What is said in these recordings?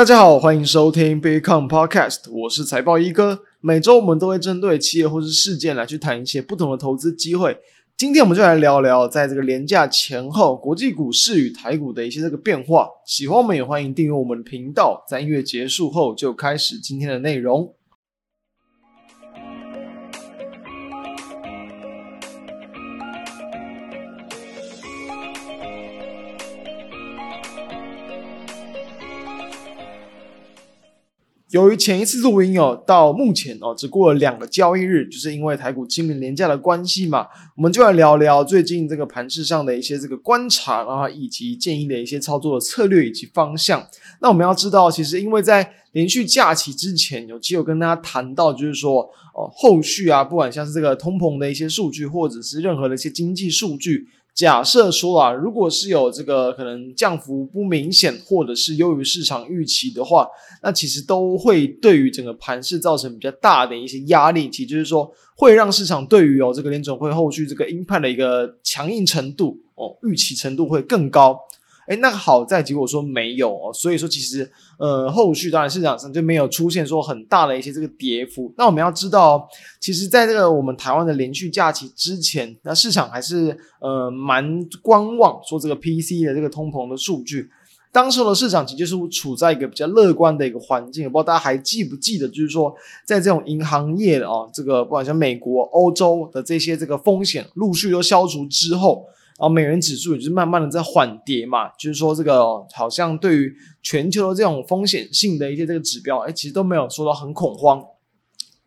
大家好，欢迎收听 big come Podcast，我是财报一哥。每周我们都会针对企业或是事件来去谈一些不同的投资机会。今天我们就来聊聊，在这个连假前后，国际股市与台股的一些这个变化。喜欢我们也欢迎订阅我们的频道。在音乐结束后，就开始今天的内容。由于前一次录音哦，到目前哦，只过了两个交易日，就是因为台股清明连假的关系嘛，我们就来聊聊最近这个盘势上的一些这个观察啊，以及建议的一些操作的策略以及方向。那我们要知道，其实因为在连续假期之前，有机会跟大家谈到，就是说哦，后续啊，不管像是这个通膨的一些数据，或者是任何的一些经济数据。假设说啊，如果是有这个可能降幅不明显，或者是优于市场预期的话，那其实都会对于整个盘市造成比较大的一些压力，其实就是说会让市场对于哦这个联准会后续这个鹰派的一个强硬程度哦预期程度会更高。诶，那好在结果说没有哦，所以说其实呃后续当然市场上就没有出现说很大的一些这个跌幅。那我们要知道，其实在这个我们台湾的连续假期之前，那市场还是呃蛮观望说这个 P C 的这个通膨的数据。当时的市场其实就是处在一个比较乐观的一个环境。不知道大家还记不记得，就是说在这种银行业的啊，这个不管像美国、欧洲的这些这个风险陆续都消除之后。然后美元指数也是慢慢的在缓跌嘛，就是说这个好像对于全球的这种风险性的一些这个指标，哎，其实都没有说到很恐慌，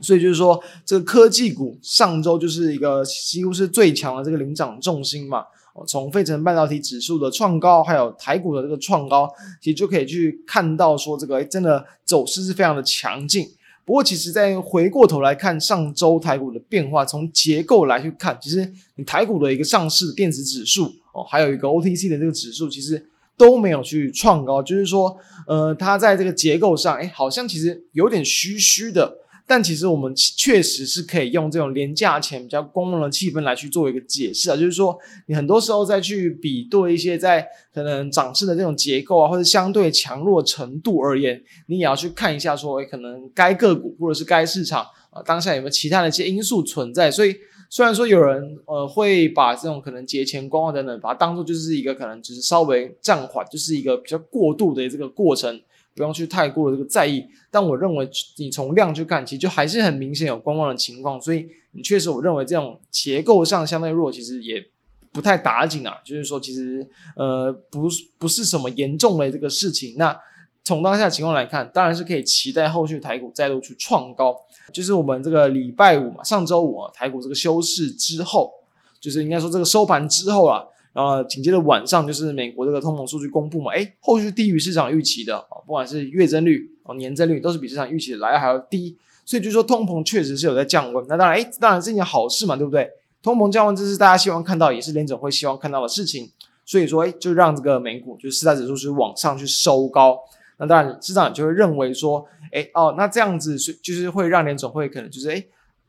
所以就是说这个科技股上周就是一个几乎是最强的这个领涨重心嘛，从费城半导体指数的创高，还有台股的这个创高，其实就可以去看到说这个真的走势是非常的强劲。不过，其实，在回过头来看上周台股的变化，从结构来去看，其实你台股的一个上市电子指数哦，还有一个 OTC 的这个指数，其实都没有去创高，就是说，呃，它在这个结构上，哎，好像其实有点虚虚的。但其实我们确实是可以用这种廉价钱比较观望的气氛来去做一个解释啊，就是说你很多时候再去比对一些在可能涨势的这种结构啊，或者相对强弱程度而言，你也要去看一下说，诶，可能该个股或者是该市场啊，当下有没有其他的一些因素存在。所以虽然说有人呃会把这种可能节前观望等等，把它当做就是一个可能只是稍微暂缓，就是一个比较过度的这个过程。不用去太过的这个在意，但我认为你从量去看，其实就还是很明显有观望的情况，所以你确实我认为这种结构上相对弱，其实也不太打紧啊。就是说，其实呃不不是什么严重的这个事情。那从当下情况来看，当然是可以期待后续台股再度去创高。就是我们这个礼拜五嘛，上周五啊，台股这个休市之后，就是应该说这个收盘之后啊。然后紧接着晚上就是美国这个通膨数据公布嘛，诶，后续低于市场预期的啊，不管是月增率哦、年增率，都是比市场预期的来还要低，所以就说通膨确实是有在降温。那当然，诶，当然是一件好事嘛，对不对？通膨降温，这是大家希望看到，也是联总会希望看到的事情。所以说，诶，就让这个美股就是四大指数是往上去收高。那当然，市场就会认为说，诶，哦，那这样子是就是会让联总会可能就是诶，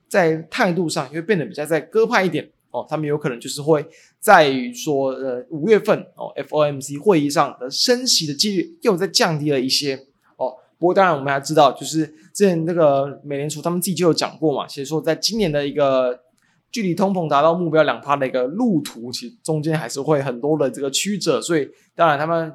在态度上就会变得比较再鸽派一点。哦，他们有可能就是会在于说，呃，五月份哦，FOMC 会议上的升息的几率又再降低了一些哦。不过当然我们还知道，就是之前那个美联储他们自己就有讲过嘛，其实说在今年的一个距离通膨达到目标两趴的一个路途，其实中间还是会很多的这个曲折，所以当然他们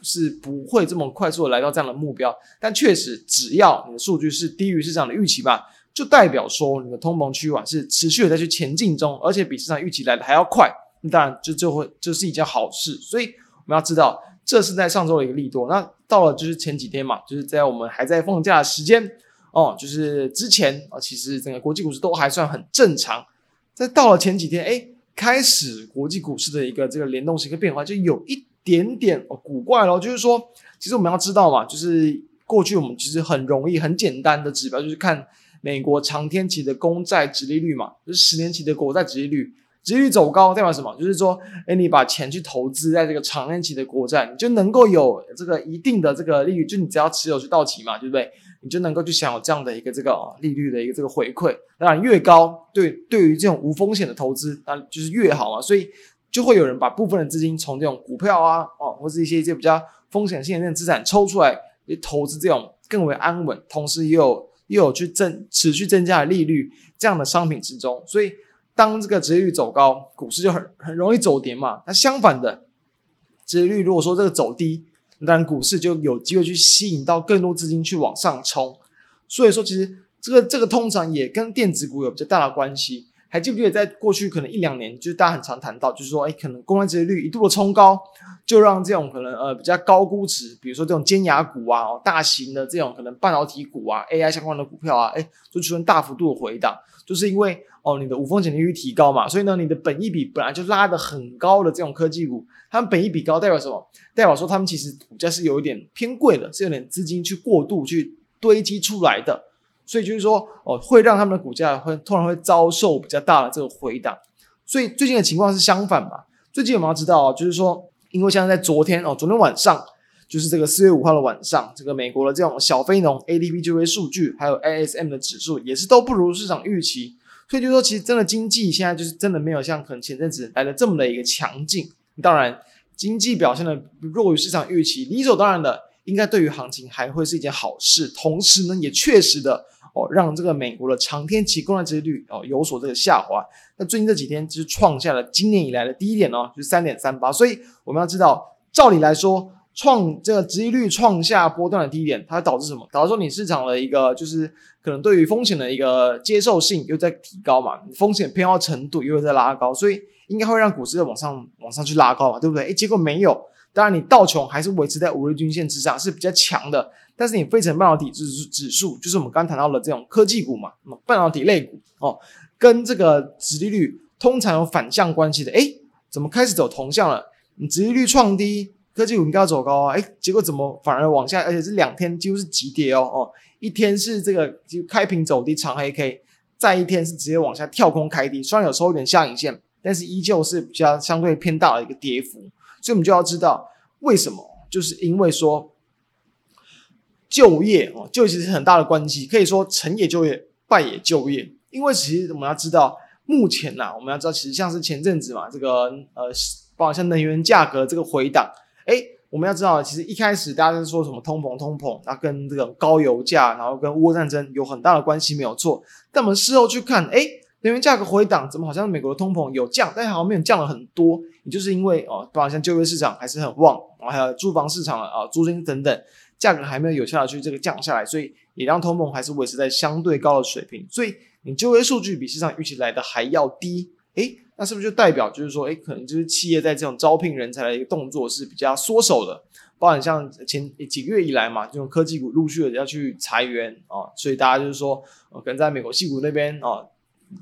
是不会这么快速的来到这样的目标。但确实，只要你的数据是低于市场的预期吧。就代表说，你的通膨趋缓是持续的在去前进中，而且比市场预期来的还要快，那当然就就会这是一件好事。所以我们要知道，这是在上周的一个利多。那到了就是前几天嘛，就是在我们还在放假的时间哦，就是之前啊，其实整个国际股市都还算很正常。在到了前几天，哎，开始国际股市的一个这个联动性跟变化就有一点点哦古怪咯。就是说，其实我们要知道嘛，就是过去我们其实很容易、很简单的指标就是看。美国长天期的公债殖利率嘛，就是十年期的国债殖利率，殖利率走高代表什么？就是说，诶，你把钱去投资在这个长天期的国债，你就能够有这个一定的这个利率，就你只要持有去到期嘛，对不对？你就能够去享有这样的一个这个利率的一个这个回馈。当然，越高，对对于这种无风险的投资，那就是越好嘛。所以就会有人把部分的资金从这种股票啊，哦，或是一些一些比较风险性的那种资产抽出来。投资这种更为安稳，同时也有又有去增持续增加的利率这样的商品之中。所以，当这个殖利率走高，股市就很很容易走跌嘛。那相反的，殖利率如果说这个走低，当然股市就有机会去吸引到更多资金去往上冲。所以说，其实这个这个通常也跟电子股有比较大的关系。还记不记得，在过去可能一两年，就是大家很常谈到，就是说，哎，可能公安职业率一度的冲高，就让这种可能呃比较高估值，比如说这种尖牙股啊，哦，大型的这种可能半导体股啊，AI 相关的股票啊，哎，就出现大幅度的回档，就是因为哦你的无风险利率提高嘛，所以呢，你的本益比本来就拉得很高的这种科技股，它们本益比高代表什么？代表说它们其实股价是有一点偏贵的，是有点资金去过度去堆积出来的。所以就是说，哦，会让他们的股价会突然会遭受比较大的这个回档。所以最近的情况是相反嘛？最近我们要知道，就是说，因为像在昨天哦，昨天晚上就是这个四月五号的晚上，这个美国的这种小非农 ADP 就业数据，还有 ISM 的指数也是都不如市场预期。所以就是说，其实真的经济现在就是真的没有像可能前阵子来的这么的一个强劲。当然，经济表现的弱于市场预期，理所当然的，应该对于行情还会是一件好事。同时呢，也确实的。哦，让这个美国的长天期公债殖利率哦有所这个下滑。那最近这几天就是创下了今年以来的低点哦，就是三点三八。所以我们要知道，照理来说，创这个殖利率创下波段的低点，它导致什么？导致说你市场的一个就是可能对于风险的一个接受性又在提高嘛，风险偏好程度又在拉高，所以应该会让股市在往上往上去拉高嘛，对不对？诶，结果没有。当然，你道琼还是维持在五日均线之上，是比较强的。但是你费城半导体指指数，就是我们刚刚谈到的这种科技股嘛，半导体类股哦，跟这个殖利率通常有反向关系的。诶，怎么开始走同向了？你殖利率创低，科技股应该要走高啊。诶，结果怎么反而往下？而且是两天几乎是急跌哦哦，一天是这个就开平走低长黑 K，再一天是直接往下跳空开低，虽然有时候有点下影线，但是依旧是比较相对偏大的一个跌幅。所以我们就要知道为什么，就是因为说。就业哦，就业其实很大的关系，可以说成也就业，败也就业。因为其实我们要知道，目前呐、我们要知道，其实像是前阵子嘛，这个呃，包括像能源价格这个回档，诶，我们要知道，其实一开始大家是说什么通膨，通膨，那跟这个高油价，然后跟乌战争有很大的关系，没有错。但我们事后去看，诶，能源价格回档，怎么好像美国的通膨有降，但好像没有降了很多，也就是因为哦，包括像就业市场还是很旺，然后还有住房市场啊，租金等等。价格还没有有效的去这个降下来，所以也让通膨还是维持在相对高的水平。所以你就业数据比市场预期来的还要低，诶，那是不是就代表就是说，诶，可能就是企业在这种招聘人才的一个动作是比较缩手的？包含像前几个月以来嘛，这种科技股陆续的要去裁员啊，所以大家就是说，可能在美国矽谷那边啊，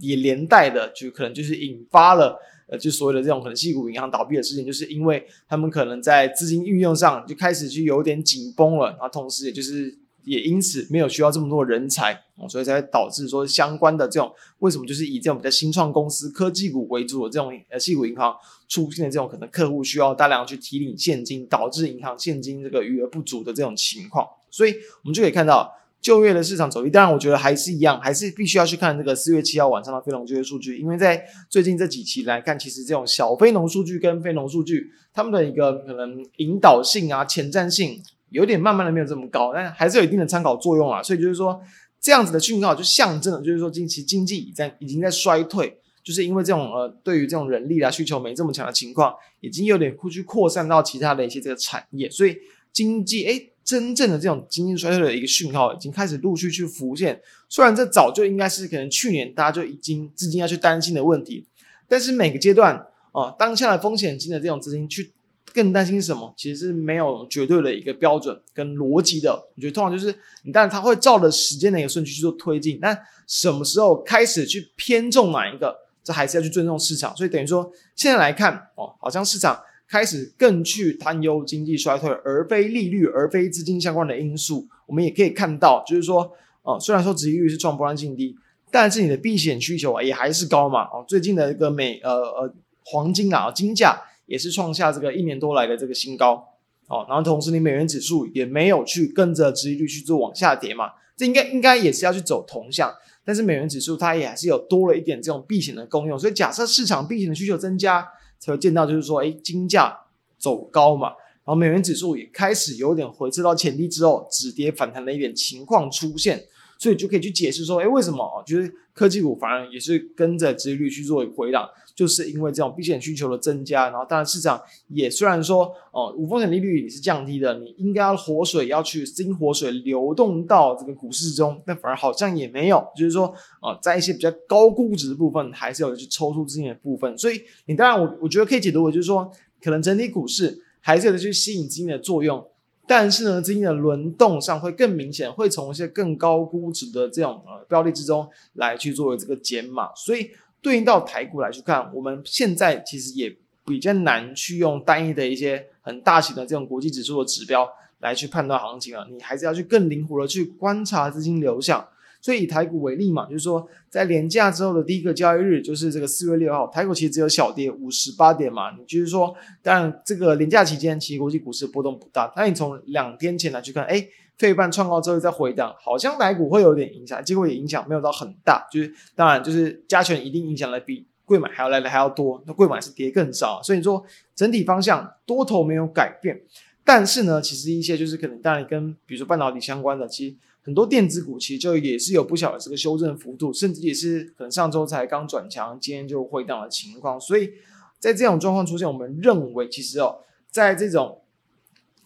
也连带的就可能就是引发了。呃，就所谓的这种可能系股银行倒闭的事情，就是因为他们可能在资金运用上就开始去有点紧绷了，然后同时也就是也因此没有需要这么多人才，所以才导致说相关的这种为什么就是以这种比较新创公司、科技股为主的这种呃系股银行出现的这种可能客户需要大量去提领现金，导致银行现金这个余额不足的这种情况，所以我们就可以看到。就业的市场走势，当然我觉得还是一样，还是必须要去看这个四月七号晚上的非农就业数据，因为在最近这几期来看，其实这种小非农数据跟非农数据，他们的一个可能引导性啊、前瞻性有点慢慢的没有这么高，但还是有一定的参考作用啊。所以就是说，这样子的讯号就象征了，就是说近期经济已在已经在衰退，就是因为这种呃对于这种人力啊需求没这么强的情况，已经有点去扩散到其他的一些这个产业，所以经济诶。真正的这种经济衰退的一个讯号已经开始陆续去浮现，虽然这早就应该是可能去年大家就已经资金要去担心的问题，但是每个阶段啊，当下的风险性的这种资金去更担心什么，其实是没有绝对的一个标准跟逻辑的。我觉得通常就是你但它会照着时间的一个顺序去做推进，但什么时候开始去偏重哪一个，这还是要去尊重市场。所以等于说现在来看哦，好像市场。开始更去担忧经济衰退，而非利率，而非资金相关的因素。我们也可以看到，就是说，哦、虽然说殖利率是创波段新低，但是你的避险需求也还是高嘛。哦，最近的一个美呃呃黄金啊，金价也是创下这个一年多来的这个新高。哦，然后同时你美元指数也没有去跟着殖利率去做往下跌嘛，这应该应该也是要去走同向。但是美元指数它也还是有多了一点这种避险的功用，所以假设市场避险的需求增加。才会见到，就是说，哎，金价走高嘛，然后美元指数也开始有点回撤到前低之后止跌反弹的一点情况出现。所以就可以去解释说，哎，为什么啊？就是科技股反而也是跟着殖利率去做回档，就是因为这种避险需求的增加。然后，当然市场也虽然说，哦，无风险利率也是降低的，你应该要活水要去新活水流动到这个股市中，但反而好像也没有，就是说，啊，在一些比较高估值的部分，还是有去抽出资金的部分。所以，你当然我我觉得可以解读为就是说，可能整体股市还是有去吸引资金的作用。但是呢，资金的轮动上会更明显，会从一些更高估值的这种呃标的之中来去作为这个减码，所以对应到台股来去看，我们现在其实也比较难去用单一的一些很大型的这种国际指数的指标来去判断行情了，你还是要去更灵活的去观察资金流向。所以以台股为例嘛，就是说在连假之后的第一个交易日，就是这个四月六号，台股其实只有小跌五十八点嘛。你就是说，当然这个连假期间，其实国际股市波动不大。那你从两天前来去看，哎，费半创高之后再回档，好像台股会有点影响，结果也影响没有到很大。就是当然就是加权一定影响的比柜买还要来的还要多，那柜买是跌更少。所以你说整体方向多头没有改变，但是呢，其实一些就是可能当然跟比如说半导体相关的，其实。很多电子股其实就也是有不小的这个修正幅度，甚至也是可能上周才刚转强，今天就回档的情况。所以在这种状况出现，我们认为其实哦，在这种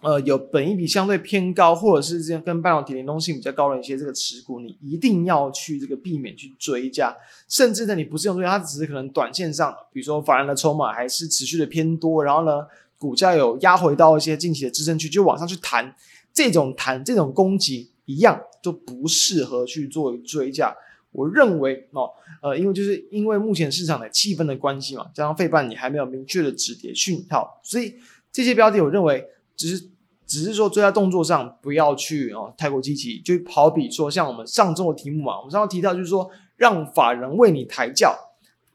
呃有本益比相对偏高，或者是这跟半导体联动性比较高的一些这个持股，你一定要去这个避免去追加，甚至呢你不是用追加，它只是可能短线上，比如说法人的筹码还是持续的偏多，然后呢股价有压回到一些近期的支撑区，就往上去弹，这种弹这种攻击一样。就不适合去做追加。我认为哦，呃，因为就是因为目前市场的气氛的关系嘛，加上费半你还没有明确的止跌讯号，所以这些标的我认为只是只是说追加动作上不要去哦太过积极。就好比说像我们上周的题目嘛，我们上周提到就是说让法人为你抬轿，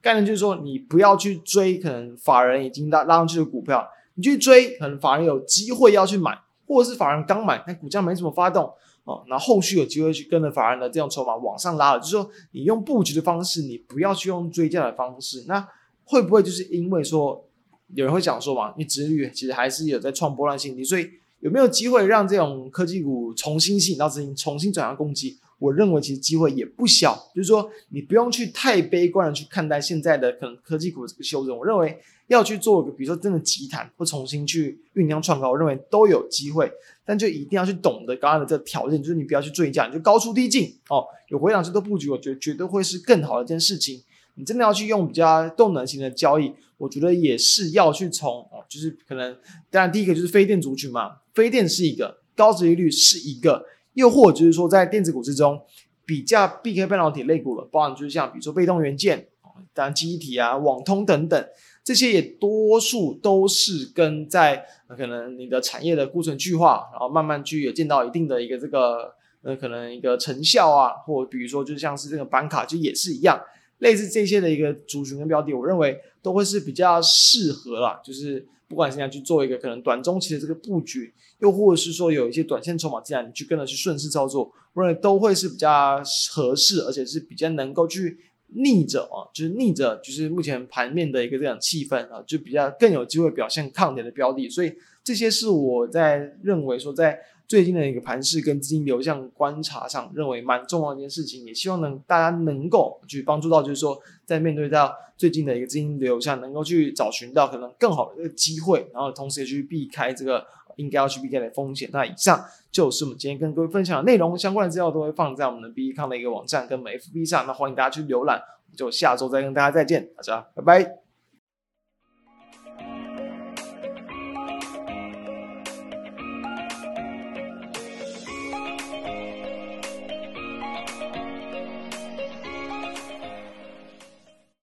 概念就是说你不要去追可能法人已经拉拉上去的股票，你去追可能法人有机会要去买，或者是法人刚买但股价没怎么发动。哦，那后续有机会去跟着法人的这种筹码往上拉了，就是说你用布局的方式，你不要去用追加的方式。那会不会就是因为说有人会讲说嘛，你子女其实还是有在创波段新低，所以有没有机会让这种科技股重新吸引到资金，重新转向攻击？我认为其实机会也不小，就是说你不用去太悲观的去看待现在的可能科技股的这个修正。我认为要去做一个，比如说真的急弹或重新去酝酿创高，我认为都有机会，但就一定要去懂得刚刚的这个条件，就是你不要去追价，你就高出低进哦。有回档去做布局，我觉得绝对会是更好的一件事情。你真的要去用比较动能型的交易，我觉得也是要去从哦，就是可能当然第一个就是非电族群嘛，非电是一个，高殖利率是一个。又或者就是说，在电子股之中，比较避开半导体类股了，包含就是像比如说被动元件，当然记忆体啊、网通等等，这些也多数都是跟在可能你的产业的库存去化，然后慢慢去有见到一定的一个这个呃可能一个成效啊，或比如说就像是这个板卡，就也是一样，类似这些的一个族群跟标的，我认为都会是比较适合啦，就是。不管现在去做一个可能短中期的这个布局，又或者是说有一些短线筹码进来，你去跟着去顺势操作，我认为都会是比较合适，而且是比较能够去逆着啊，就是逆着就是目前盘面的一个这样气氛啊，就比较更有机会表现抗跌的标的。所以这些是我在认为说在最近的一个盘势跟资金流向观察上，认为蛮重要的一件事情，也希望能大家能够去帮助到，就是说在面对到最近的一个资金流向，能够去找寻到可能更好的一个机会，然后同时也去避开这个应该要去避开的风险。那以上就是我们今天跟各位分享的内容，相关的资料都会放在我们的 B E 康的一个网站跟我们 FB 上，那欢迎大家去浏览。就下周再跟大家再见，大家拜拜。